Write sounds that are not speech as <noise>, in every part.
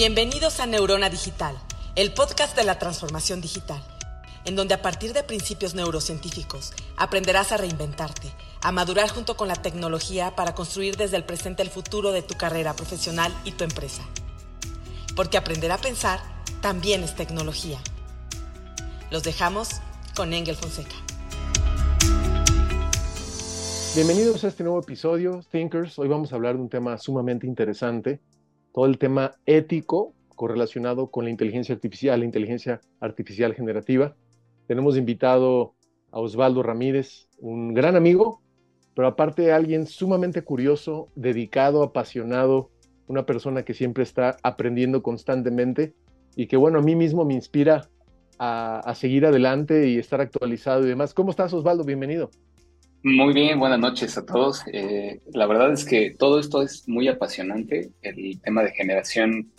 Bienvenidos a Neurona Digital, el podcast de la transformación digital, en donde a partir de principios neurocientíficos aprenderás a reinventarte, a madurar junto con la tecnología para construir desde el presente el futuro de tu carrera profesional y tu empresa. Porque aprender a pensar también es tecnología. Los dejamos con Engel Fonseca. Bienvenidos a este nuevo episodio, Thinkers. Hoy vamos a hablar de un tema sumamente interesante todo el tema ético correlacionado con la inteligencia artificial, la inteligencia artificial generativa. Tenemos invitado a Osvaldo Ramírez, un gran amigo, pero aparte alguien sumamente curioso, dedicado, apasionado, una persona que siempre está aprendiendo constantemente y que bueno, a mí mismo me inspira a, seguir adelante y estar actualizado y demás. ¿Cómo estás Osvaldo? Bienvenido. Muy bien, buenas noches a todos. Eh, la verdad es que todo esto es muy apasionante. El tema de generación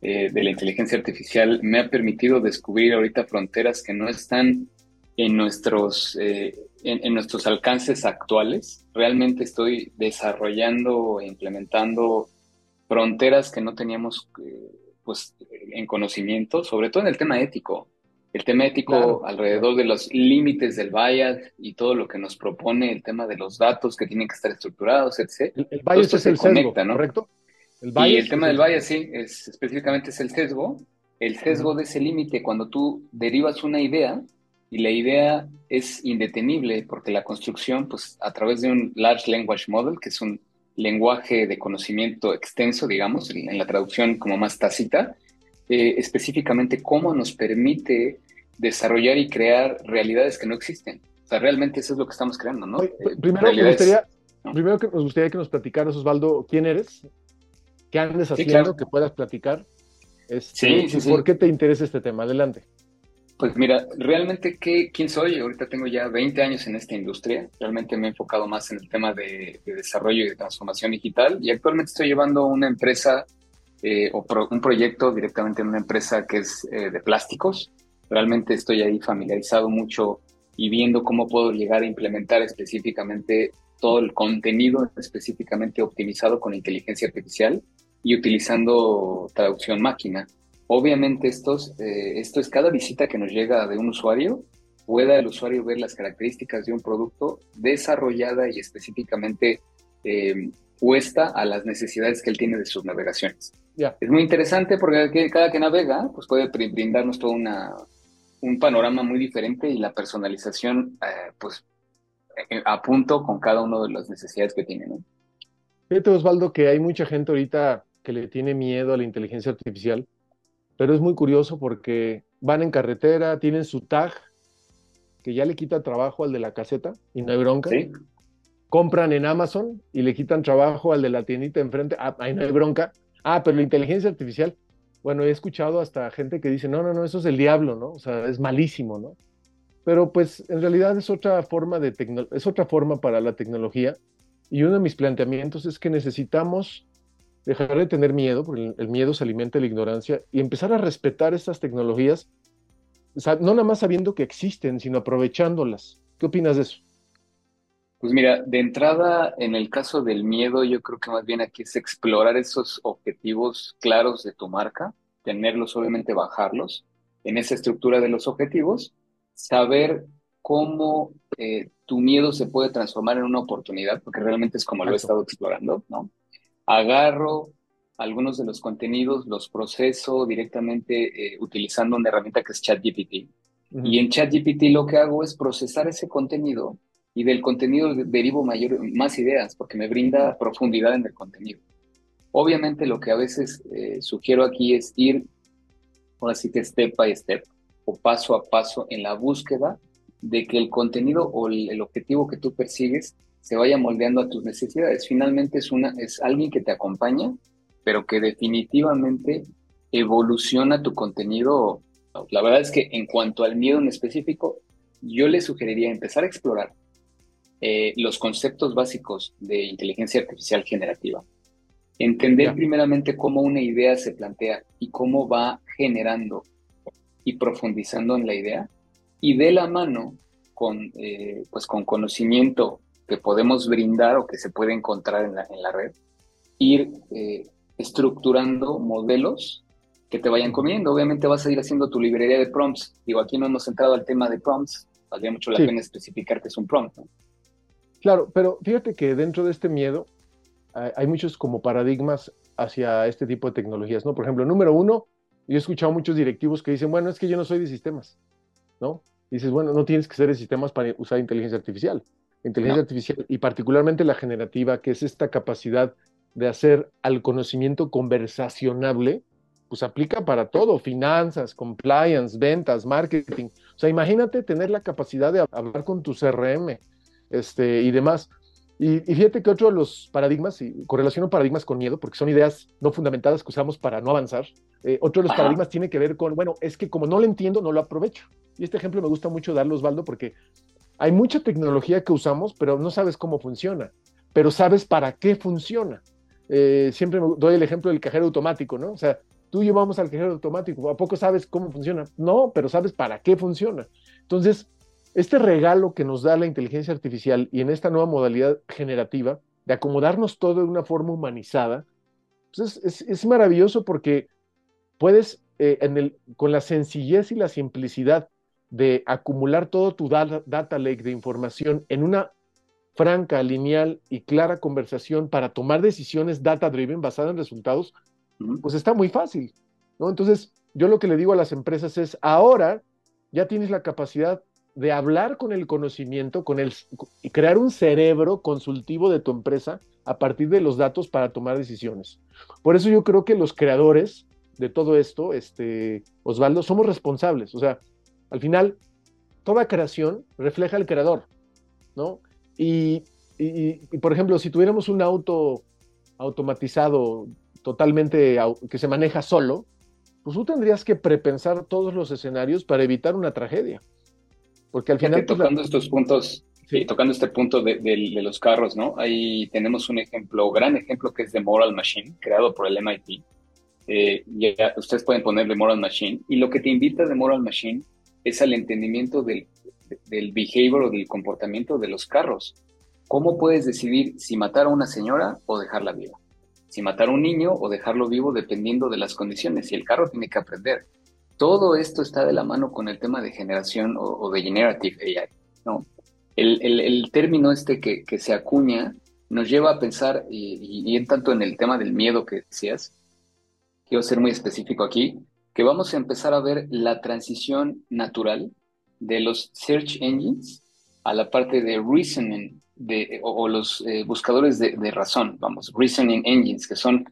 eh, de la inteligencia artificial me ha permitido descubrir ahorita fronteras que no están en nuestros, eh, en, nuestros alcances actuales. Realmente estoy desarrollando e implementando fronteras que no teníamos pues, en conocimiento, sobre todo en el tema ético el tema ético alrededor de los límites del bias y todo lo que nos propone el tema de los datos que tienen que estar estructurados, etc. El, el bias es el sesgo, ¿correcto? El y el tema del bias, sí, es, específicamente es el sesgo. El sesgo de ese límite, cuando tú derivas una idea y la idea es indetenible porque la construcción, pues a través de un Large Language Model, que es un lenguaje de conocimiento extenso, digamos, en la traducción como más tácita, eh, específicamente cómo nos permite desarrollar y crear realidades que no existen. O sea, realmente eso es lo que estamos creando, ¿no? Eh, primero, me gustaría, primero que nos gustaría que nos platicaras, Osvaldo, quién eres, qué andes haciendo, que puedas platicar. Este, sí, sí, ¿Por qué te interesa este tema? Adelante. Pues mira, realmente, ¿qué, ¿quién soy? Ahorita tengo ya 20 años en esta industria. Realmente me he enfocado más en el tema de, desarrollo y de transformación digital. Y actualmente estoy llevando una empresa eh, o un proyecto directamente en una empresa que es eh, de plásticos. Realmente estoy ahí familiarizado mucho y viendo cómo puedo llegar a implementar específicamente todo el contenido específicamente optimizado con inteligencia artificial y utilizando traducción máquina. Obviamente estos, eh, esto es cada visita que nos llega de un usuario, pueda el usuario ver las características de un producto desarrollada y específicamente eh, puesta a las necesidades que él tiene de sus navegaciones. Es muy interesante porque cada que navega pues puede brindarnos todo una, un panorama muy diferente y la personalización eh, pues eh, a punto con cada uno de las necesidades que tiene. ¿no? Fíjate Osvaldo que hay mucha gente ahorita que le tiene miedo a la inteligencia artificial, pero es muy curioso porque van en carretera, tienen su tag que ya le quita trabajo al de la caseta y no hay bronca. ¿Sí? Compran en Amazon y le quitan trabajo al de la tiendita enfrente, ah, ahí no hay bronca Ah, pero la inteligencia artificial, bueno, he escuchado hasta gente que dice, no, no, no, eso es el diablo, ¿no? O sea, es malísimo, ¿no? Pero pues en realidad es otra forma de es otra forma para la tecnología y uno de mis planteamientos es que necesitamos dejar de tener miedo, porque el miedo se alimenta de la ignorancia y empezar a respetar estas tecnologías, no nada más sabiendo que existen, sino aprovechándolas. ¿Qué opinas de eso? Pues mira, de entrada, en el caso del miedo, yo creo que más bien aquí es explorar esos objetivos claros de tu marca, tenerlos, obviamente bajarlos en esa estructura de los objetivos, saber cómo eh, tu miedo se puede transformar en una oportunidad, porque realmente es como lo he estado explorando, ¿no? Agarro algunos de los contenidos, los proceso directamente eh, utilizando una herramienta que es ChatGPT. Y en ChatGPT lo que hago es procesar ese contenido y del contenido derivo mayor, más ideas porque me brinda profundidad en el contenido. Obviamente lo que a veces eh, sugiero aquí es ir, ahora sí que step by step o paso a paso en la búsqueda de que el contenido o el, objetivo que tú persigues se vaya moldeando a tus necesidades. Finalmente es, una, es alguien que te acompaña, pero que definitivamente evoluciona tu contenido. La verdad es que en cuanto al miedo en específico, yo le sugeriría empezar a explorar eh, los conceptos básicos de inteligencia artificial generativa. Entender primeramente cómo una idea se plantea y cómo va generando y profundizando en la idea y de la mano con, eh, pues con conocimiento que podemos brindar o que se puede encontrar en la, en la red, ir eh, estructurando modelos que te vayan comiendo. Obviamente vas a ir haciendo tu librería de prompts. Digo, aquí no hemos entrado al tema de prompts, valdría mucho la pena especificar que es un prompt. Claro, pero fíjate que dentro de este miedo hay muchos como paradigmas hacia este tipo de tecnologías, ¿no? Por ejemplo, número uno, yo he escuchado muchos directivos que dicen, bueno, es que yo no soy de sistemas, ¿no? dices, bueno, no tienes que ser de sistemas para usar inteligencia artificial. Inteligencia artificial y particularmente la generativa, que es esta capacidad de hacer al conocimiento conversacionable, pues aplica para todo, finanzas, compliance, ventas, marketing. O sea, imagínate tener la capacidad de hablar con tu CRM este, y demás. Y, fíjate que otro de los paradigmas, y correlaciono paradigmas con miedo, porque son ideas no fundamentadas que usamos para no avanzar, eh, otro de los paradigmas tiene que ver con, bueno, es que como no lo entiendo, no lo aprovecho. Y este ejemplo me gusta mucho darlo, Osvaldo, porque hay mucha tecnología que usamos, pero no sabes cómo funciona, pero sabes para qué funciona. Eh, siempre me doy el ejemplo del cajero automático, ¿no? O sea, tú y yo vamos al cajero automático, ¿a poco sabes cómo funciona? No, pero sabes para qué funciona. Entonces, este regalo que nos da la inteligencia artificial y en esta nueva modalidad generativa de acomodarnos todo de una forma humanizada, pues es, maravilloso porque puedes, eh, en el, con la sencillez y la simplicidad de acumular todo tu data, lake de información en una franca, lineal y clara conversación para tomar decisiones data driven basadas en resultados, pues está muy fácil, ¿no? Entonces, yo lo que le digo a las empresas es, ahora ya tienes la capacidad de hablar con el conocimiento, con el, y crear un cerebro consultivo de tu empresa a partir de los datos para tomar decisiones. Por eso yo creo que los creadores de todo esto, este, Osvaldo, somos responsables. O sea, al final, toda creación refleja al creador, ¿no? Y, por ejemplo, si tuviéramos un auto automatizado totalmente que se maneja solo, pues tú tendrías que prepensar todos los escenarios para evitar una tragedia. Porque al final... Pues, tocando estos puntos, sí. tocando este punto de, los carros, ¿no? Ahí tenemos un ejemplo, gran ejemplo que es de Moral Machine, creado por el MIT. Eh, ya, ustedes pueden ponerle Moral Machine. Y lo que te invita de Moral Machine es al entendimiento del, del behavior o del comportamiento de los carros. ¿Cómo puedes decidir si matar a una señora o dejarla viva? Si matar a un niño o dejarlo vivo dependiendo de las condiciones. Y el carro tiene que aprender. Todo esto está de la mano con el tema de generación o, de generative AI. ¿no? El, término este que, se acuña nos lleva a pensar, y, en tanto en el tema del miedo que decías, quiero ser muy específico aquí, que vamos a empezar a ver la transición natural de los search engines a la parte de reasoning de, o, los eh, buscadores de, razón, vamos, reasoning engines, que son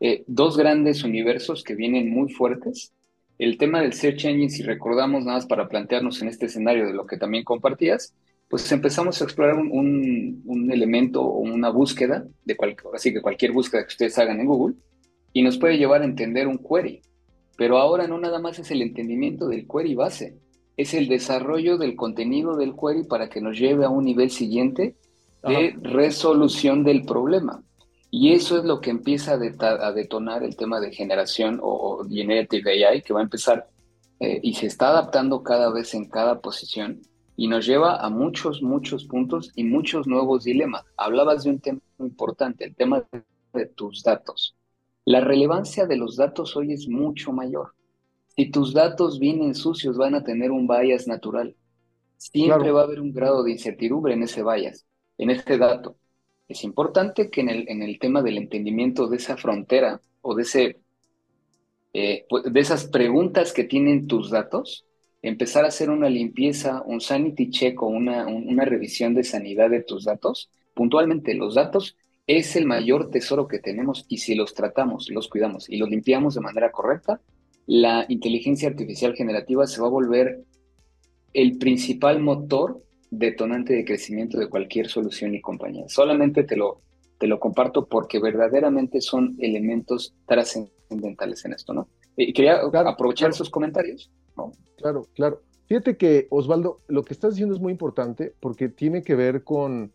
eh, dos grandes universos que vienen muy fuertes el tema del search engine, si recordamos nada más para plantearnos en este escenario de lo que también compartías, pues empezamos a explorar un, elemento o una búsqueda, de así que cualquier búsqueda que ustedes hagan en Google, y nos puede llevar a entender un query. Pero ahora no nada más es el entendimiento del query base, es el desarrollo del contenido del query para que nos lleve a un nivel siguiente de resolución del problema. Y eso es lo que empieza a, detonar el tema de generación o, generative AI, que va a empezar eh, y se está adaptando cada vez en cada posición y nos lleva a muchos, muchos puntos y muchos nuevos dilemas. Hablabas de un tema importante, el tema de, tus datos. La relevancia de los datos hoy es mucho mayor. Si tus datos vienen sucios, van a tener un bias natural. Siempre va a haber un grado de incertidumbre en ese bias, en este dato es importante que en el, en el tema del entendimiento de esa frontera o de, ese, eh, pues, de esas preguntas que tienen tus datos, empezar a hacer una limpieza, un sanity check o una, una revisión de sanidad de tus datos. Puntualmente, los datos es el mayor tesoro que tenemos y si los tratamos, los cuidamos y los limpiamos de manera correcta, la inteligencia artificial generativa se va a volver el principal motor detonante de crecimiento de cualquier solución y compañía. Solamente te lo, te lo comparto porque verdaderamente son elementos trascendentales en esto, ¿no? Y quería aprovechar esos comentarios. ¿no? Claro, claro. Fíjate que, Osvaldo, lo que estás diciendo es muy importante porque tiene que ver con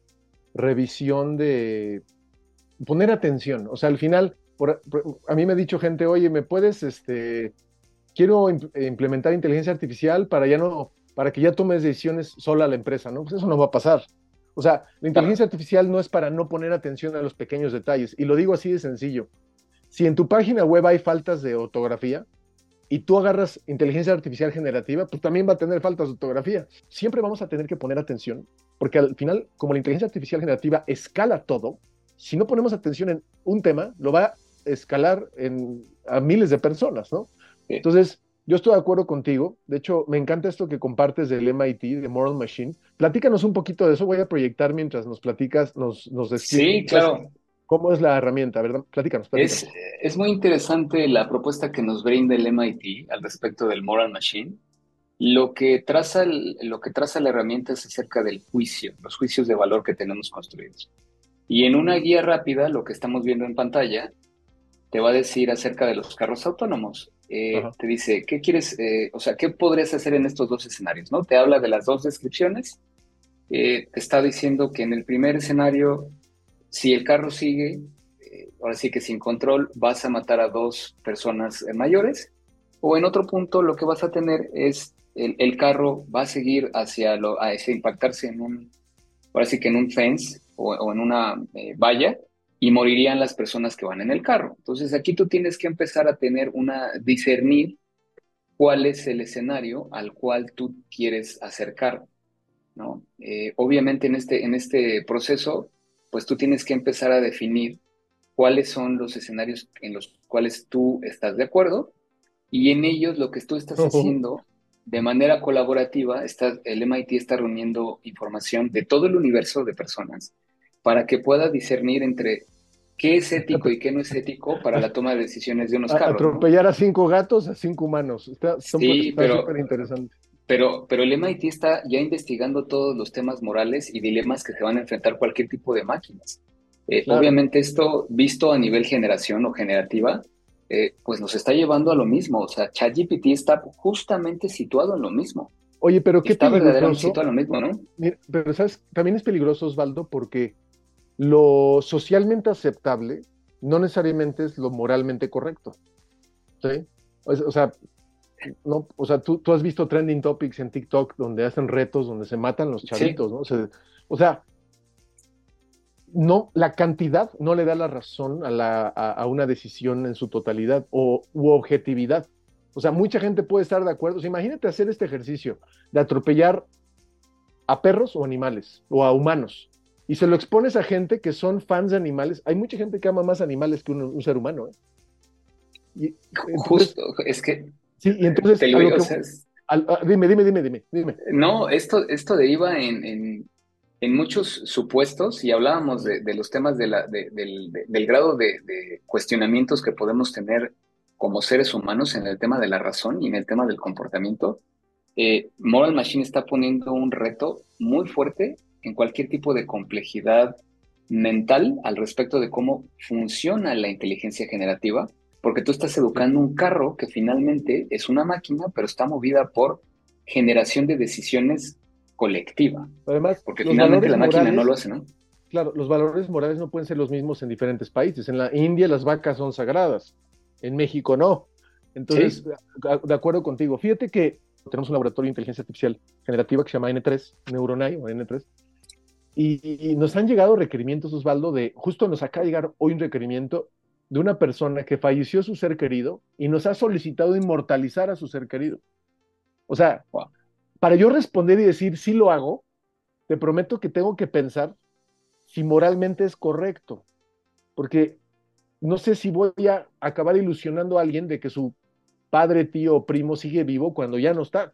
revisión de poner atención. O sea, al final, a mí me ha dicho gente, oye, ¿me puedes, este, quiero implementar inteligencia artificial para ya no para que ya tomes decisiones sola la empresa, ¿no? Pues eso no va a pasar. O sea, la inteligencia artificial no es para no poner atención a los pequeños detalles. Y lo digo así de sencillo. Si en tu página web hay faltas de ortografía, y tú agarras inteligencia artificial generativa, pues también va a tener faltas de ortografía. Siempre vamos a tener que poner atención, porque al final, como la inteligencia artificial generativa escala todo, si no ponemos atención en un tema, lo va a escalar en, a miles de personas, ¿no? Entonces, yo estoy de acuerdo contigo. De hecho, me encanta esto que compartes del MIT, de Moral Machine. Platícanos un poquito de eso. Voy a proyectar mientras nos platicas, nos, nos Sí, claro. ¿Cómo es la herramienta? ¿verdad? Platícanos. Es, es, muy interesante la propuesta que nos brinda el MIT al respecto del Moral Machine. Lo que, traza lo que traza la herramienta es acerca del juicio, los juicios de valor que tenemos construidos. Y en una guía rápida, lo que estamos viendo en pantalla, te va a decir acerca de los carros autónomos. Eh, te dice, ¿qué quieres? Eh, o sea, ¿qué podrías hacer en estos dos escenarios? ¿no? Te habla de las dos descripciones. Eh, te está diciendo que en el primer escenario si el carro sigue, eh, ahora sí que sin control, vas a matar a dos personas eh, mayores. O en otro punto, lo que vas a tener es el, carro va a seguir hacia, lo, hacia impactarse en un, ahora sí que en un fence o, en una eh, valla y morirían las personas que van en el carro. Entonces aquí tú tienes que empezar a tener una, discernir cuál es el escenario al cual tú quieres acercar, ¿no? obviamente en este, en este proceso pues tú tienes que empezar a definir cuáles son los escenarios en los cuales tú estás de acuerdo y en ellos lo que tú estás haciendo de manera colaborativa, está, el MIT está reuniendo información de todo el universo de personas para que pueda discernir entre qué es ético y qué no es ético para la toma de decisiones de unos carros. Atropellar a cinco gatos, a cinco humanos. Está, sí, pero, interesante. Pero, pero el MIT está ya investigando todos los temas morales y dilemas que se van a enfrentar cualquier tipo de máquinas. Eh, obviamente esto, visto a nivel generación o generativa, eh, pues nos está llevando a lo mismo. O sea, ChatGPT está justamente situado en lo mismo. Oye, pero qué está verdaderamente situado en lo mismo, ¿no? pero, ¿sabes? También es peligroso, Osvaldo, porque lo socialmente aceptable no necesariamente es lo moralmente correcto. ¿Sí? O sea, no, o sea, tú, tú, has visto trending topics en TikTok donde hacen retos, donde se matan los chavitos, ¿no? O sea, no, la cantidad no le da la razón a, la, a, una decisión en su totalidad o u objetividad. O sea, mucha gente puede estar de acuerdo. imagínate hacer este ejercicio de atropellar a perros o animales o a humanos y se lo expones a gente que son fans de animales. Hay mucha gente que ama más animales que un, ser humano. ¿eh? Justo, es que Sí, y entonces. dime, dime, dime, dime, dime. No, esto, esto deriva en, en, muchos supuestos y hablábamos de, los temas de la, del, del, grado de, cuestionamientos que podemos tener como seres humanos en el tema de la razón y en el tema del comportamiento. Eh, Moral Machine está poniendo un reto muy fuerte en cualquier tipo de complejidad mental al respecto de cómo funciona la inteligencia generativa porque tú estás educando un carro que finalmente es una máquina, pero está movida por generación de decisiones colectiva. Además, porque finalmente la máquina no lo hace, ¿no? Claro, los valores morales no pueden ser los mismos en diferentes países. En la India las vacas son sagradas, en México no. Entonces, de acuerdo contigo. Fíjate que tenemos un laboratorio de inteligencia artificial generativa que se llama N3, Neuronai o N3, y, y, nos han llegado requerimientos, Osvaldo, de, justo nos acaba de llegar hoy un requerimiento de una persona que falleció su ser querido y nos ha solicitado inmortalizar a su ser querido. O sea, para yo responder y decir sí lo hago, te prometo que tengo que pensar si moralmente es correcto, porque no sé si voy a acabar ilusionando a alguien de que su padre, tío o primo sigue vivo cuando ya no está.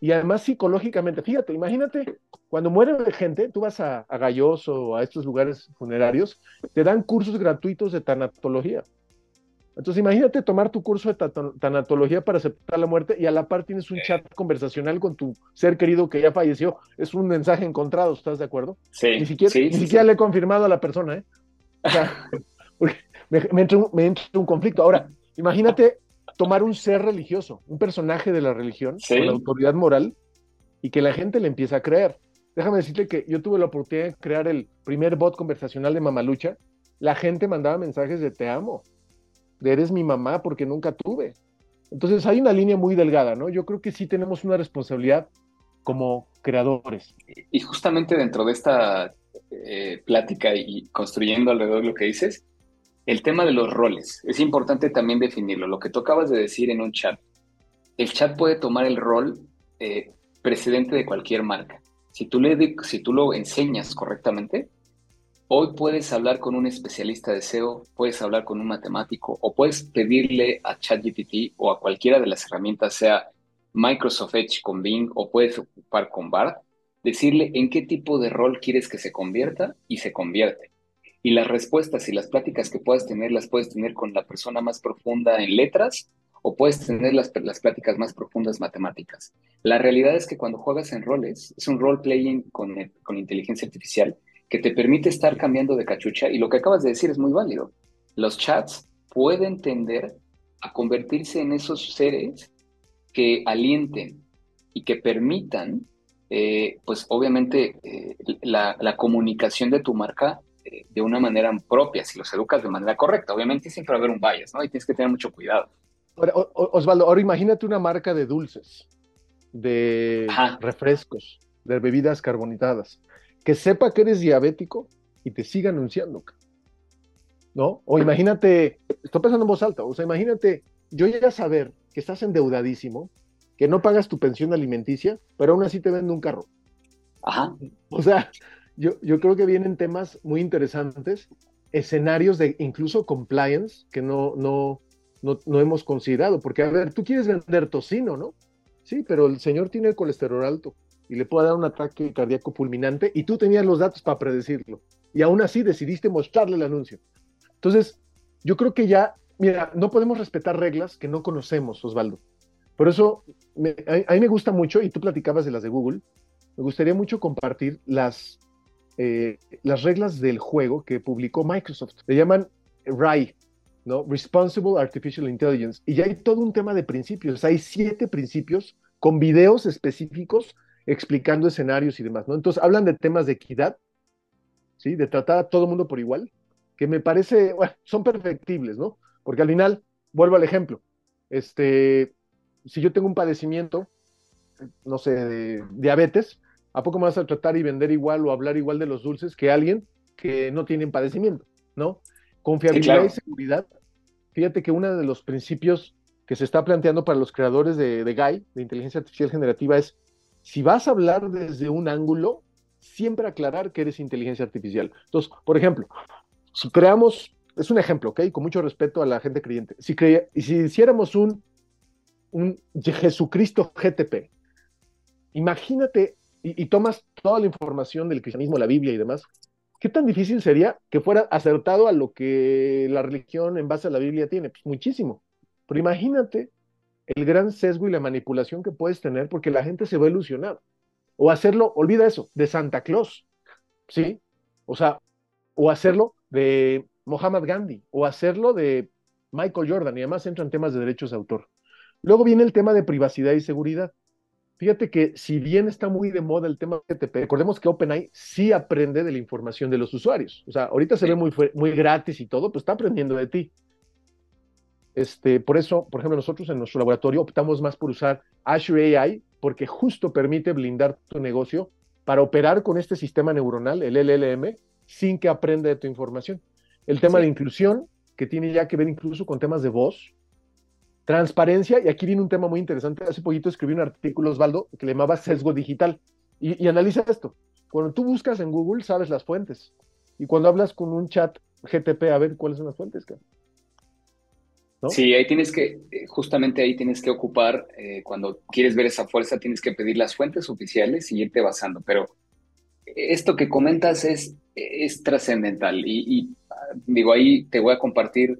Y además psicológicamente, fíjate, imagínate, cuando muere gente, tú vas a, a Galloso o a estos lugares funerarios, te dan cursos gratuitos de tanatología. Entonces imagínate tomar tu curso de tanatología para aceptar la muerte y a la par tienes un chat conversacional con tu ser querido que ya falleció. Es un mensaje encontrado, ¿estás de acuerdo? Sí. Ni siquiera, ni siquiera le he confirmado a la persona, ¿eh? O sea, <laughs> me, me, entra un, me entra un conflicto. Ahora, imagínate tomar un ser religioso, un personaje de la religión, con la autoridad moral, y que la gente le empiece a creer. Déjame decirte que yo tuve la oportunidad de crear el primer bot conversacional de Mamalucha. La gente mandaba mensajes de te amo, de eres mi mamá porque nunca tuve. Entonces hay una línea muy delgada, ¿no? Yo creo que sí tenemos una responsabilidad como creadores. Y justamente dentro de esta eh, plática y construyendo alrededor de lo que dices, el tema de los roles, es importante también definirlo. Lo que tú acabas de decir en un chat, el chat puede tomar el rol eh, precedente de cualquier marca. Si tú, le, si tú lo enseñas correctamente, hoy puedes hablar con un especialista de SEO, puedes hablar con un matemático o puedes pedirle a ChatGPT o a cualquiera de las herramientas, sea Microsoft Edge con Bing o puedes ocupar con BART, decirle en qué tipo de rol quieres que se convierta y se convierte. Y las respuestas y las pláticas que puedas tener las puedes tener con la persona más profunda en letras o puedes tener las, las pláticas más profundas matemáticas. La realidad es que cuando juegas en roles, es un role-playing con, con inteligencia artificial que te permite estar cambiando de cachucha y lo que acabas de decir es muy válido. Los chats pueden tender a convertirse en esos seres que alienten y que permitan, eh, pues obviamente, eh, la, comunicación de tu marca eh, de una manera propia, si los educas de manera correcta. Obviamente siempre va a haber un bias, ¿no? Y tienes que tener mucho cuidado. Osvaldo, ahora imagínate una marca de dulces, de refrescos, de bebidas carbonitadas, que sepa que eres diabético y te siga anunciando. ¿No? O imagínate, estoy pensando en voz alta, o sea, imagínate yo ya saber que estás endeudadísimo, que no pagas tu pensión alimenticia, pero aún así te vende un carro. Ajá. O sea, yo, yo creo que vienen temas muy interesantes, escenarios de incluso compliance que no, no, no, hemos considerado, porque a ver, tú quieres vender tocino, ¿no? Sí, pero el señor tiene el colesterol alto y le puede dar un ataque cardíaco fulminante y tú tenías los datos para predecirlo y aún así decidiste mostrarle el anuncio. Entonces, yo creo que ya mira, no podemos respetar reglas que no conocemos, Osvaldo. Por eso, a, mí me gusta mucho, y tú platicabas de las de Google, me gustaría mucho compartir las, eh, las reglas del juego que publicó Microsoft. Le llaman RAI, ¿no? Responsible Artificial Intelligence. Y ya hay todo un tema de principios. Hay siete principios con videos específicos explicando escenarios y demás, ¿no? Entonces, hablan de temas de equidad, ¿sí? De tratar a todo mundo por igual, que me parece, bueno, son perfectibles, ¿no? Porque al final, vuelvo al ejemplo, este, si yo tengo un padecimiento, no sé, de diabetes, ¿a poco me vas a tratar y vender igual o hablar igual de los dulces que alguien que no tiene padecimiento, ¿no? Confiabilidad y seguridad. Fíjate que uno de los principios que se está planteando para los creadores de, de GAI, de inteligencia artificial generativa, es si vas a hablar desde un ángulo, siempre aclarar que eres inteligencia artificial. Entonces, por ejemplo, si creamos es un ejemplo, ¿ok? Con mucho respeto a la gente creyente. Si, si hiciéramos un, un Jesucristo GTP, imagínate y, tomas toda la información del cristianismo, la Biblia y demás, ¿qué tan difícil sería que fuera acertado a lo que la religión en base a la Biblia tiene? Pues muchísimo. Pero imagínate el gran sesgo y la manipulación que puedes tener porque la gente se va a ilusionar. O hacerlo, olvida eso, de Santa Claus, ¿sí? O sea, o hacerlo de Mohammed Gandhi o hacerlo de Michael Jordan y además entran temas de derechos de autor. Luego viene el tema de privacidad y seguridad. Fíjate que si bien está muy de moda el tema de TP, recordemos que OpenAI sí aprende de la información de los usuarios. O sea, ahorita se ve muy, muy gratis y todo, pues está aprendiendo de ti. Este, por eso, por ejemplo, nosotros en nuestro laboratorio optamos más por usar Azure AI porque justo permite blindar tu negocio para operar con este sistema neuronal, el LLM, sin que aprenda de tu información el tema de inclusión, que tiene ya que ver incluso con temas de voz, transparencia, y aquí viene un tema muy interesante. Hace poquito escribí un artículo, Osvaldo, que le llamaba sesgo digital, y, analiza esto. Cuando tú buscas en Google, sabes las fuentes, y cuando hablas con un chat GTP, a ver cuáles son las fuentes. Sí, ahí tienes que, eh, justamente ahí tienes que ocupar, eh, cuando quieres ver esa fuerza, tienes que pedir las fuentes oficiales y irte basando. Pero esto que comentas es, es trascendental y, digo, ahí te voy a compartir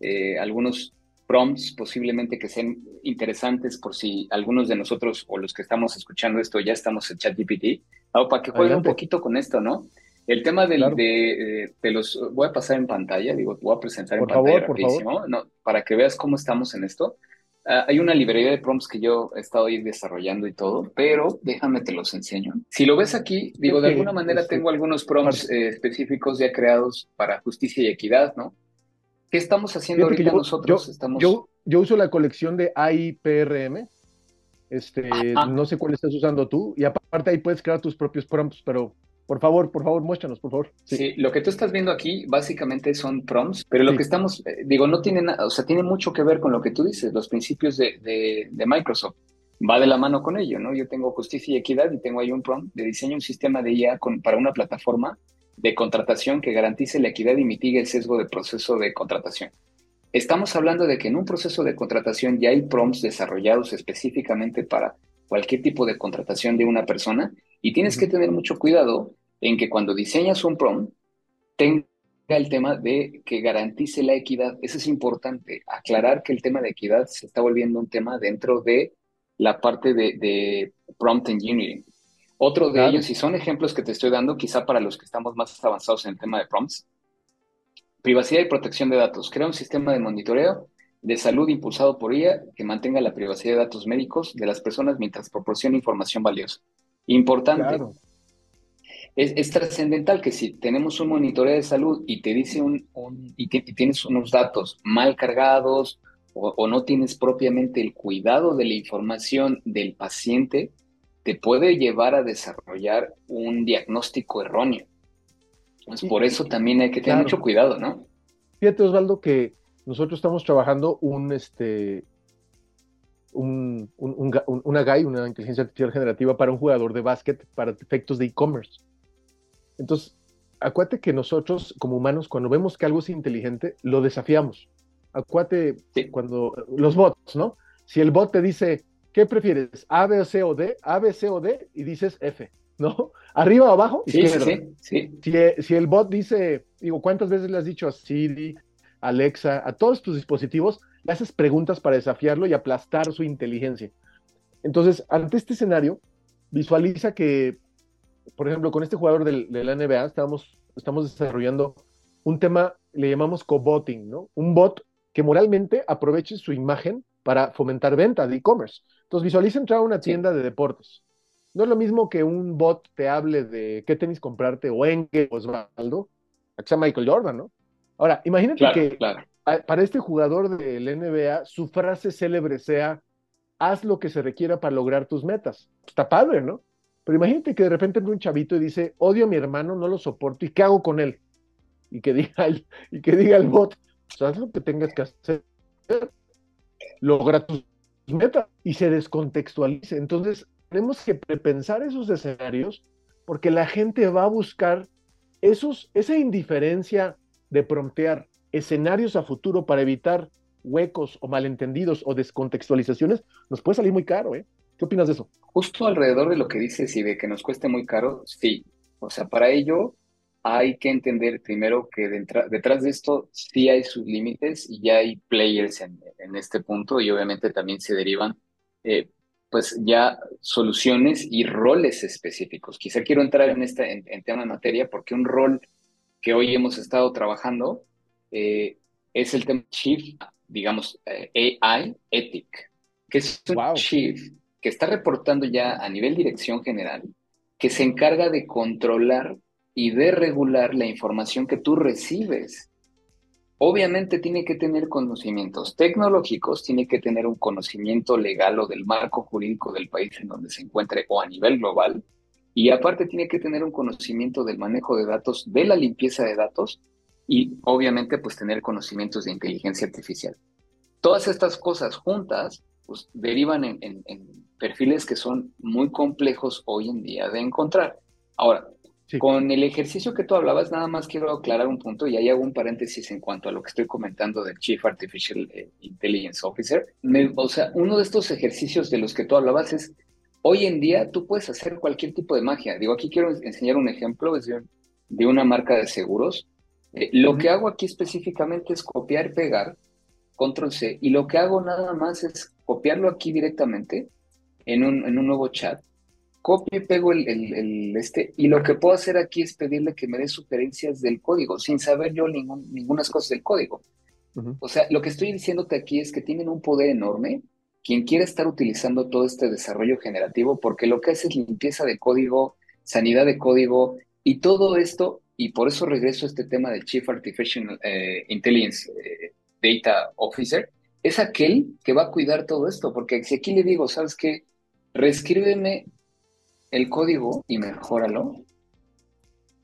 eh, algunos prompts posiblemente que sean interesantes por si algunos de nosotros o los que estamos escuchando esto ya estamos en ChatGPT, para que jueguen un poquito con esto, ¿no? El tema del, de, de, los, voy a pasar en pantalla, digo, voy a presentar en pantalla rapidísimo, ¿no? para que veas cómo estamos en esto. Ah, hay una librería de prompts que yo he estado ahí desarrollando y todo, pero déjame te los enseño. Si lo ves aquí, digo, de alguna manera este, tengo algunos prompts eh, específicos ya creados para justicia y equidad, ¿no? ¿Qué estamos haciendo ahorita nosotros? Yo, estamos... yo, yo, uso la colección de AIPRM, este, no sé cuál estás usando tú, y aparte ahí puedes crear tus propios prompts, pero Por favor, por favor, muéstranos, por favor. Sí. lo que tú estás viendo aquí básicamente son prompts, pero lo que estamos, eh, digo, no tiene nada, o sea, tiene mucho que ver con lo que tú dices, los principios de, de, Microsoft. Va de la mano con ello, ¿no? Yo tengo justicia y equidad y tengo ahí un prompt de diseño un sistema de IA con, para una plataforma de contratación que garantice la equidad y mitigue el sesgo de proceso de contratación. Estamos hablando de que en un proceso de contratación ya hay prompts desarrollados específicamente para cualquier tipo de contratación de una persona y tienes que tener mucho cuidado en que cuando diseñas un prompt tenga el tema de que garantice la equidad. Eso es importante, aclarar que el tema de equidad se está volviendo un tema dentro de la parte de, prompt engineering. Otro de ellos, y son ejemplos que te estoy dando, quizá para los que estamos más avanzados en el tema de prompts, privacidad y protección de datos. Crea un sistema de monitoreo de salud impulsado por ella que mantenga la privacidad de datos médicos de las personas mientras proporciona información valiosa. Importante. Es, trascendental que si tenemos un monitoreo de salud y te dice un, y, tienes unos datos mal cargados o, no tienes propiamente el cuidado de la información del paciente, te puede llevar a desarrollar un diagnóstico erróneo. Pues por eso también hay que tener mucho cuidado, ¿no? Fíjate, Osvaldo, que nosotros estamos trabajando un, este, un, una GAI, una inteligencia artificial generativa para un jugador de básquet para efectos de e-commerce. Entonces, acuérdate que nosotros como humanos, cuando vemos que algo es inteligente, lo desafiamos. Acuérdate cuando los bots, ¿no? Si el bot te dice, ¿qué prefieres? ¿A, B, C o D? ¿A, B, C o D? Y dices F, ¿no? <laughs> Arriba o abajo, sí, Sí, sí, si, si, el bot dice, digo, ¿cuántas veces le has dicho a Siri, Alexa, a todos tus dispositivos, le haces preguntas para desafiarlo y aplastar su inteligencia. Entonces, ante este escenario, visualiza que, por ejemplo, con este jugador de la NBA estamos, estamos desarrollando un tema, le llamamos co-botting, ¿no? Un bot que moralmente aproveche su imagen para fomentar venta de e-commerce. Entonces, visualiza entrar a una tienda de deportes. No es lo mismo que un bot te hable de qué tenis comprarte o en qué Osvaldo, que sea Michael Jordan, ¿no? Ahora, imagínate que para este jugador del NBA, su frase célebre sea, haz lo que se requiera para lograr tus metas. Está padre, ¿no? Pero imagínate que de repente entra un chavito y dice, odio a mi hermano, no lo soporto, ¿y qué hago con él? Y que diga el, y que diga el bot, pues haz lo que tengas que hacer, logra tus metas, y se descontextualice. Entonces, tenemos que prepensar esos escenarios porque la gente va a buscar esos, esa indiferencia de promptear escenarios a futuro para evitar huecos o malentendidos o descontextualizaciones, nos puede salir muy caro, ¿eh? ¿Qué opinas de eso? Justo alrededor de lo que dices y de que nos cueste muy caro, sí. O sea, para ello hay que entender primero que detrás de esto sí hay sus límites y ya hay players en, este punto y obviamente también se derivan eh, pues ya soluciones y roles específicos. Quizá quiero entrar en, este, en tema de materia porque un rol que hoy hemos estado trabajando eh, es el tema Chief, digamos, eh, AI Ethic, que es un Chief que está reportando ya a nivel dirección general, que se encarga de controlar y de regular la información que tú recibes. Obviamente tiene que tener conocimientos tecnológicos, tiene que tener un conocimiento legal o del marco jurídico del país en donde se encuentre o a nivel global, y aparte tiene que tener un conocimiento del manejo de datos, de la limpieza de datos y obviamente pues tener conocimientos de inteligencia artificial. Todas estas cosas juntas pues derivan en, perfiles que son muy complejos hoy en día de encontrar. Ahora, con el ejercicio que tú hablabas, nada más quiero aclarar un punto y ahí hago un paréntesis en cuanto a lo que estoy comentando del Chief Artificial eh, Intelligence Officer. o sea, uno de estos ejercicios de los que tú hablabas es Hoy en día tú puedes hacer cualquier tipo de magia. Digo, aquí quiero enseñar un ejemplo de, una marca de seguros. Eh, lo que hago aquí específicamente es copiar, pegar, control C, y lo que hago nada más es copiarlo aquí directamente en un, en un nuevo chat. Copio y pego el, el, este, y lo que puedo hacer aquí es pedirle que me dé sugerencias del código, sin saber yo ningún, ninguna cosas del código. O sea, lo que estoy diciéndote aquí es que tienen un poder enorme quien quiera estar utilizando todo este desarrollo generativo, porque lo que hace es limpieza de código, sanidad de código y todo esto, y por eso regreso a este tema del Chief Artificial eh, Intelligence eh, Data Officer, es aquel que va a cuidar todo esto, porque si aquí le digo, ¿sabes qué? Reescríbeme el código y mejóralo,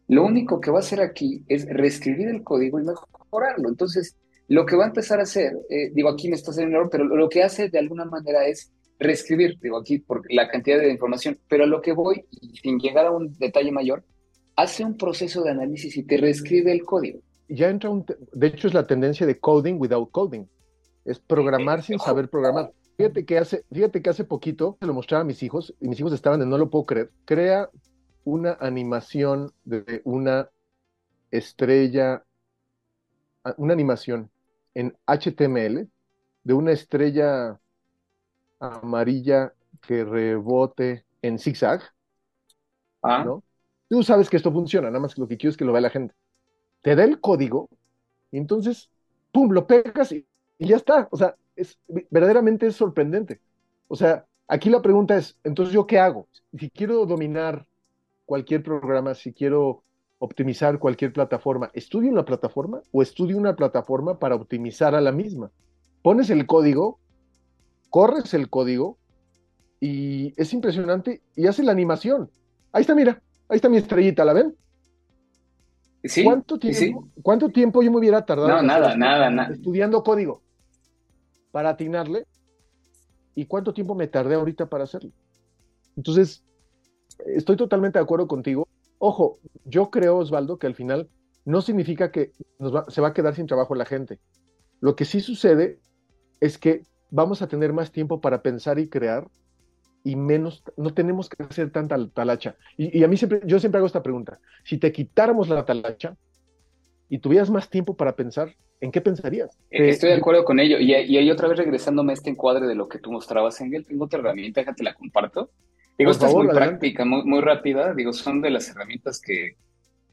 lo único que va a hacer aquí es reescribir el código y mejorarlo. Entonces, lo que va a empezar a hacer, eh, digo, aquí me está haciendo error, pero lo que hace de alguna manera es reescribir, digo aquí por la cantidad de información, pero a lo que voy, sin llegar a un detalle mayor, hace un proceso de análisis y te reescribe el código. Ya entra un, de hecho es la tendencia de coding without coding, es programar sin saber programar. Fíjate que hace, fíjate que hace poquito se lo mostraba a mis hijos y mis hijos estaban de no lo puedo creer. Crea una animación de una estrella, una animación en HTML de una estrella amarilla que rebote en zigzag. Ah. ¿no? Tú sabes que esto funciona, nada más que lo que quiero es que lo vea la gente. Te da el código y entonces, ¡pum!, lo pegas y, y ya está. O sea, es verdaderamente es sorprendente. O sea, aquí la pregunta es, entonces, ¿yo qué hago? Si quiero dominar cualquier programa, si quiero optimizar cualquier plataforma, ¿estudio una plataforma o estudio una plataforma para optimizar a la misma? Pones el código, corres el código y es impresionante y hace la animación. Ahí está, mira, ahí está mi estrellita, ¿la ven? Sí, ¿Cuánto tiempo, ¿Cuánto tiempo yo me hubiera tardado? No, nada, nada, nada. Estudiando código para atinarle. ¿Y cuánto tiempo me tardé ahorita para hacerlo? Entonces, estoy totalmente de acuerdo contigo. Ojo, yo creo, Osvaldo, que al final no significa que se va a quedar sin trabajo la gente. Lo que sí sucede es que vamos a tener más tiempo para pensar y crear y menos, no tenemos que hacer tanta talacha. Y, a mí siempre, yo siempre hago esta pregunta. Si te quitáramos la talacha y tuvieras más tiempo para pensar, ¿en qué pensarías? Eh, estoy de acuerdo con ello. Y, y ahí otra vez regresándome a este encuadre de lo que tú mostrabas, Engel, tengo otra herramienta, déjate la comparto. Digo, esta es muy práctica, muy, muy rápida. Digo, son de las herramientas que,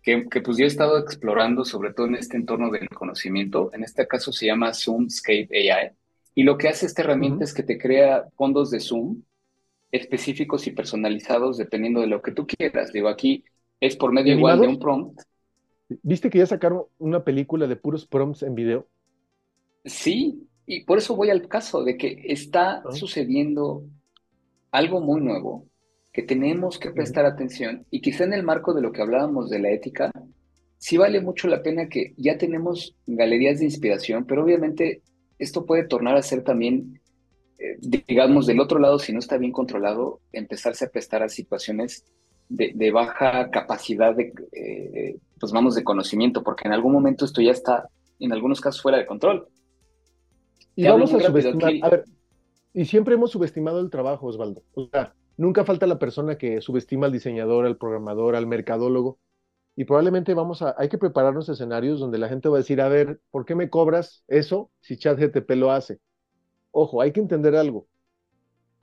que, pues yo he estado explorando, sobre todo en este entorno del conocimiento. En este caso se llama Zoomscape AI. Y lo que hace esta herramienta es que te crea fondos de Zoom específicos y personalizados dependiendo de lo que tú quieras. Digo, aquí es por medio igual de un prompt. ¿Viste que ya sacaron una película de puros prompts en video? Sí, y por eso voy al caso de que está ah. sucediendo algo muy nuevo que tenemos que prestar atención y quizá en el marco de lo que hablábamos de la ética, sí vale mucho la pena que ya tenemos galerías de inspiración, pero obviamente esto puede tornar a ser también, eh, digamos, del otro lado, si no está bien controlado, empezarse a prestar a situaciones de, baja capacidad de, eh, pues vamos, de conocimiento, porque en algún momento esto ya está, en algunos casos, fuera de control. Y vamos a subestimar, a ver, y siempre hemos subestimado el trabajo, Osvaldo. O sea, Nunca falta la persona que subestima al diseñador, al programador, al mercadólogo. Y probablemente vamos a, hay que prepararnos escenarios donde la gente va a decir, a ver, ¿por qué me cobras eso si ChatGTP lo hace? Ojo, hay que entender algo.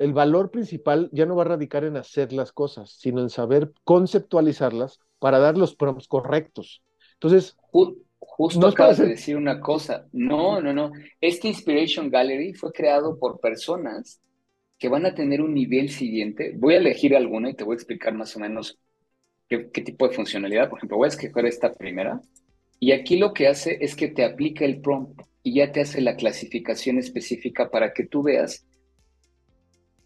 El valor principal ya no va a radicar en hacer las cosas, sino en saber conceptualizarlas para dar los prompts correctos. Entonces, justo acabas de decir una cosa. No, no, no. Este Inspiration Gallery fue creado por personas que van a tener un nivel siguiente. Voy a elegir alguna y te voy a explicar más o menos qué, tipo de funcionalidad. Por ejemplo, voy a escoger esta primera. Y aquí lo que hace es que te aplica el prompt y ya te hace la clasificación específica para que tú veas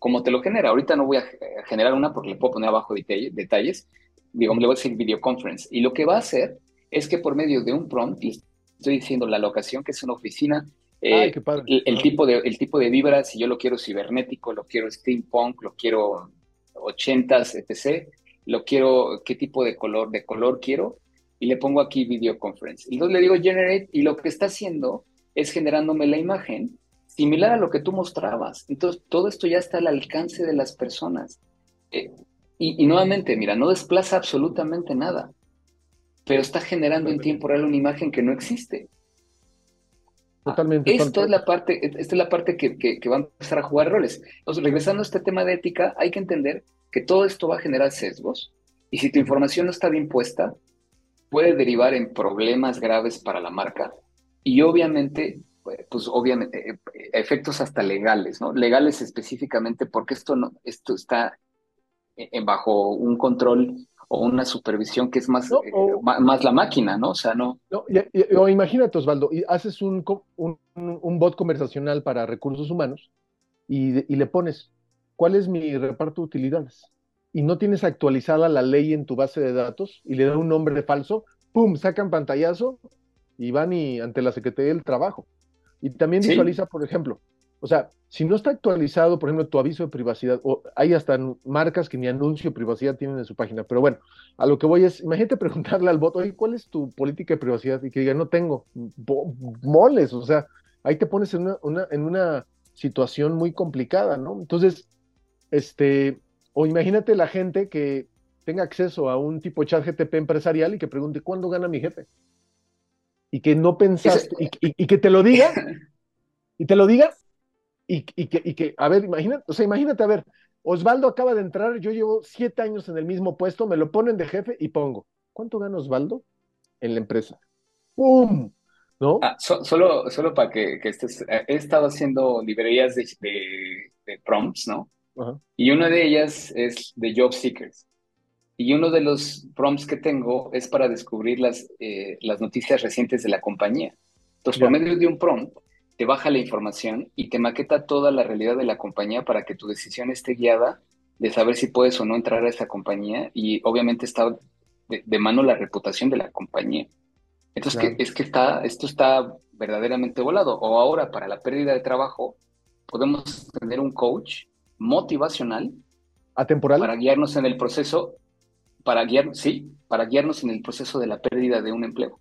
cómo te lo genera. Ahorita no voy a generar una porque le puedo poner abajo detalles. Digamos, le voy a decir video conference. Y lo que va a hacer es que por medio de un prompt, estoy diciendo la locación, que es una oficina, eh, el, tipo de, el tipo de vibra, si yo lo quiero cibernético, lo quiero steampunk, lo quiero 80s, etc., lo quiero, qué tipo de color, de color quiero, y le pongo aquí video conference. Y entonces le digo generate, y lo que está haciendo es generándome la imagen similar a lo que tú mostrabas. Entonces, todo esto ya está al alcance de las personas. Eh, y, y, nuevamente, mira, no desplaza absolutamente nada, pero está generando en tiempo real una imagen que no existe. Totalmente. Esto es la parte, esta es la parte que, que, va a empezar a jugar roles. Entonces, regresando a este tema de ética, hay que entender que todo esto va a generar sesgos y si tu información no está bien puesta, puede derivar en problemas graves para la marca y obviamente, pues obviamente, eh, efectos hasta legales, ¿no? Legales específicamente porque esto, no, esto está en bajo un control o una supervisión que es más, eh, más la máquina, ¿no? O sea, no. o imagínate, Osvaldo, y haces un, un, bot conversacional para recursos humanos y, y, le pones, ¿cuál es mi reparto de utilidades? y no tienes actualizada la ley en tu base de datos y le dan un nombre falso, ¡pum! sacan pantallazo y van y ante la Secretaría del Trabajo. Y también visualiza, por ejemplo, o sea, si no está actualizado, por ejemplo, tu aviso de privacidad, o hay hasta marcas que ni anuncio de privacidad tienen en su página, pero bueno, a lo que voy es, imagínate preguntarle al bot, oye, ¿cuál es tu política de privacidad? Y que diga, no tengo, moles, o sea, ahí te pones en una, en una situación muy complicada, ¿no? Entonces, este, o imagínate la gente que tenga acceso a un tipo chat GTP empresarial y que pregunte, ¿cuándo gana mi jefe? Y que no pensaste, y, que te lo diga, <laughs> y te lo diga, y, que, y que, a ver, imagínate, o sea, imagínate, a ver, Osvaldo acaba de entrar, yo llevo siete años en el mismo puesto, me lo ponen de jefe y pongo, ¿cuánto gana Osvaldo en la empresa? ¡Pum! ¿No? Ah, solo, solo para que, que, estés, eh, he estado haciendo librerías de, de, prompts, ¿no? Y una de ellas es de Job Seekers. Y uno de los prompts que tengo es para descubrir las, eh, las noticias recientes de la compañía. Entonces, por medio de un prompt, te baja la información y te maqueta toda la realidad de la compañía para que tu decisión esté guiada de saber si puedes o no entrar a esa compañía y obviamente está de, mano la reputación de la compañía. Entonces, es que está, esto está verdaderamente volado. O ahora, para la pérdida de trabajo, podemos tener un coach motivacional. ¿Atemporal? Para guiarnos en el proceso, para guiar, sí, para guiarnos en el proceso de la pérdida de un empleo.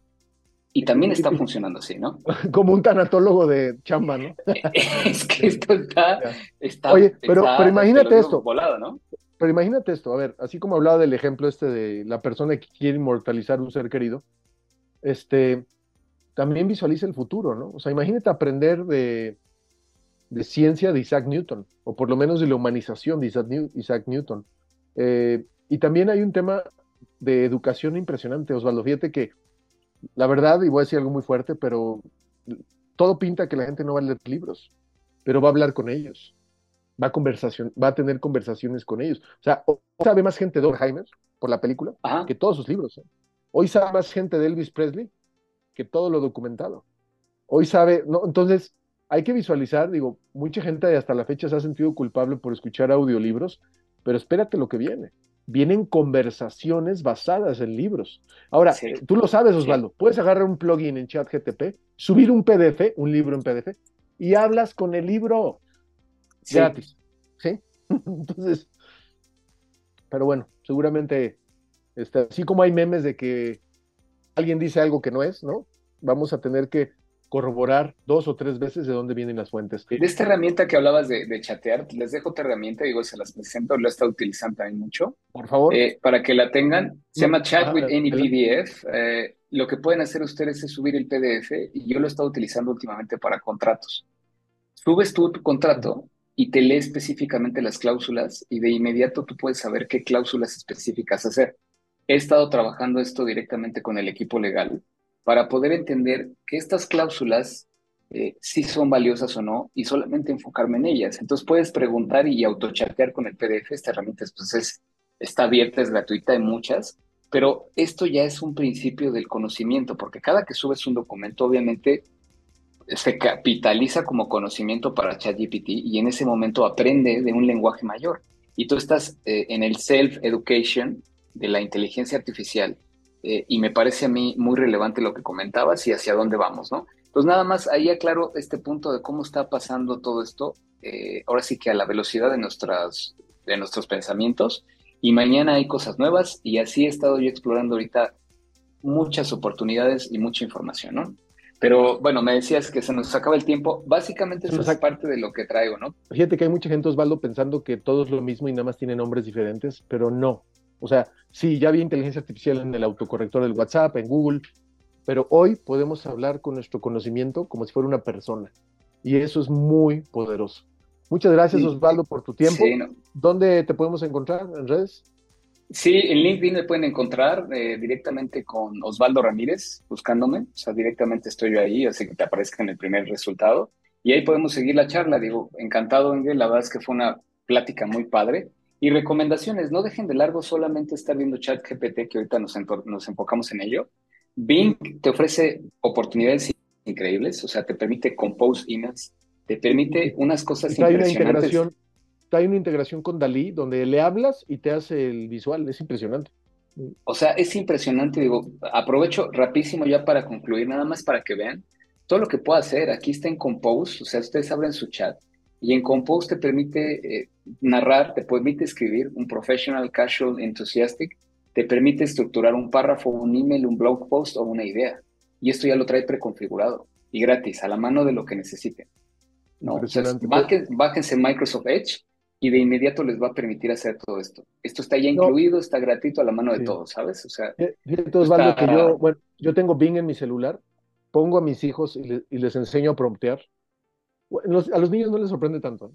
Y también está <laughs> funcionando así, ¿no? Como un tanatólogo de chamba, ¿no? <laughs> es que esto está... está Oye, pero, pero imagínate esto. Volado, ¿no? Pero imagínate esto, a ver, así como hablaba del ejemplo este de la persona que quiere inmortalizar un ser querido, este, también visualiza el futuro, ¿no? O sea, imagínate aprender de, de ciencia de Isaac Newton, o por lo menos de la humanización de Isaac, Newton. Eh, y también hay un tema de educación impresionante, Osvaldo. Fíjate que la verdad, y voy a decir algo muy fuerte, pero todo pinta que la gente no va a leer libros, pero va a hablar con ellos, va a, conversación, va a tener conversaciones con ellos. O sea, hoy sabe más gente de Alzheimer por la película que todos sus libros. ¿eh? Hoy sabe más gente de Elvis Presley que todo lo documentado. Hoy sabe, no, entonces hay que visualizar, digo, mucha gente hasta la fecha se ha sentido culpable por escuchar audiolibros, pero espérate lo que viene vienen conversaciones basadas en libros. Ahora, tú lo sabes, Osvaldo, puedes agarrar un plugin en ChatGTP, subir un PDF, un libro en PDF, y hablas con el libro gratis. ¿Sí? <laughs> Entonces, pero bueno, seguramente, este, así como hay memes de que alguien dice algo que no es, ¿no? Vamos a tener que corroborar dos o tres veces de dónde vienen las fuentes. De esta herramienta que hablabas de, chatear, les dejo otra herramienta, digo, se las presento, lo he estado utilizando también mucho. Por favor. Eh, para que la tengan. Se llama Chat ah, with Any PDF. Eh, lo que pueden hacer ustedes es subir el PDF y yo lo he estado utilizando últimamente para contratos. Subes tú tu contrato y te lee específicamente las cláusulas y de inmediato tú puedes saber qué cláusulas específicas hacer. He estado trabajando esto directamente con el equipo legal para poder entender que estas cláusulas eh, sí son valiosas o no y solamente enfocarme en ellas. Entonces puedes preguntar y autochatear con el PDF. Esta herramienta pues, está abierta, es gratuita, hay muchas, pero esto ya es un principio del conocimiento, porque cada que subes un documento, obviamente se capitaliza como conocimiento para ChatGPT y en ese momento aprende de un lenguaje mayor. Y tú estás eh, en el self-education de la inteligencia artificial eh, y me parece a mí muy relevante lo que comentabas y hacia dónde vamos, ¿no? Pues nada más ahí aclaro este punto de cómo está pasando todo esto, eh, ahora sí que a la velocidad de, nuestras, de nuestros pensamientos, y mañana hay cosas nuevas, y así he estado yo explorando ahorita muchas oportunidades y mucha información, ¿no? Pero bueno, me decías que se nos acaba el tiempo. Básicamente eso es parte de lo que traigo, ¿no? Fíjate que hay mucha gente, Osvaldo, pensando que todo es lo mismo y nada más tiene nombres diferentes, pero no. O sea, sí, ya había inteligencia artificial en el autocorrector del WhatsApp, en Google, pero hoy podemos hablar con nuestro conocimiento como si fuera una persona. Y eso es muy poderoso. Muchas gracias, Osvaldo, por tu tiempo. ¿Dónde te podemos encontrar en redes? Sí, en LinkedIn me pueden encontrar eh, directamente con Osvaldo Ramírez, buscándome. O sea, directamente estoy yo ahí, así que te aparezca en el primer resultado. Y ahí podemos seguir la charla. Digo, encantado, Ingrid. La verdad es que fue una plática muy padre. Y recomendaciones, no dejen de largo solamente estar viendo chat GPT, que ahorita nos, nos enfocamos en ello. Bing te ofrece oportunidades increíbles, o sea, te permite compose emails, te permite unas cosas trae Una integración, hay una integración con Dalí donde le hablas y te hace el visual, es impresionante. O sea, es impresionante, digo, aprovecho rapidísimo ya para concluir, nada más para que vean todo lo que puedo hacer. Aquí está en Compose, o sea, ustedes abren su chat y en Compose te permite eh, narrar, te permite escribir un professional, casual, enthusiastic, te permite estructurar un párrafo, un email, un blog post o una idea. Y esto ya lo trae preconfigurado y gratis, a la mano de lo que necesiten. ¿no? O sea, bájense Microsoft Edge y de inmediato les va a permitir hacer todo esto. Esto está ya incluido, está gratuito a la mano de todos, ¿sabes? O sea, Fíjate, Osvaldo, que yo, bueno, yo tengo Bing en mi celular, pongo a mis hijos y, les enseño a promptear. A los niños no les sorprende tanto,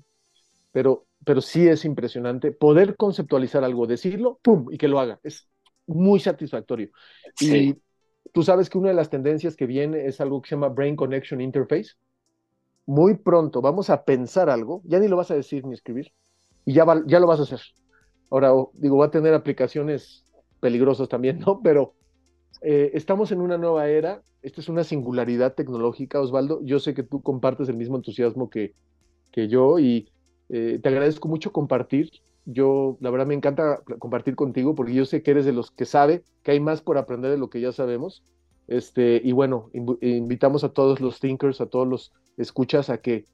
pero, pero sí es impresionante poder conceptualizar algo, decirlo, ¡pum! y que lo haga. Es muy satisfactorio. Y tú sabes que una de las tendencias que viene es algo que se llama Brain Connection Interface. Muy pronto vamos a pensar algo, ya ni lo vas a decir ni escribir, y ya, ya lo vas a hacer. Ahora, digo, va a tener aplicaciones peligrosas también, ¿no? Pero eh, estamos en una nueva era, esta es una singularidad tecnológica, Osvaldo. Yo sé que tú compartes el mismo entusiasmo que, que yo y eh, te agradezco mucho compartir. Yo, la verdad, me encanta compartir contigo porque yo sé que eres de los que sabe que hay más por aprender de lo que ya sabemos. Este, y bueno, invitamos a todos los thinkers, a todos los escuchas a que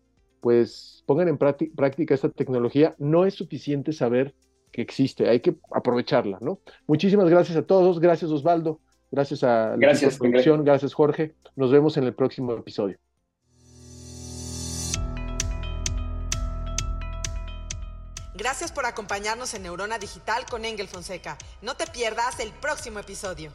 pues pongan en práctica esta tecnología. No es suficiente saber que existe, hay que aprovecharla, ¿no? Muchísimas gracias a todos, gracias Osvaldo, gracias a la producción, gracias Jorge. Nos vemos en el próximo episodio. Gracias por acompañarnos en Neurona Digital con Engel Fonseca. No te pierdas el próximo episodio.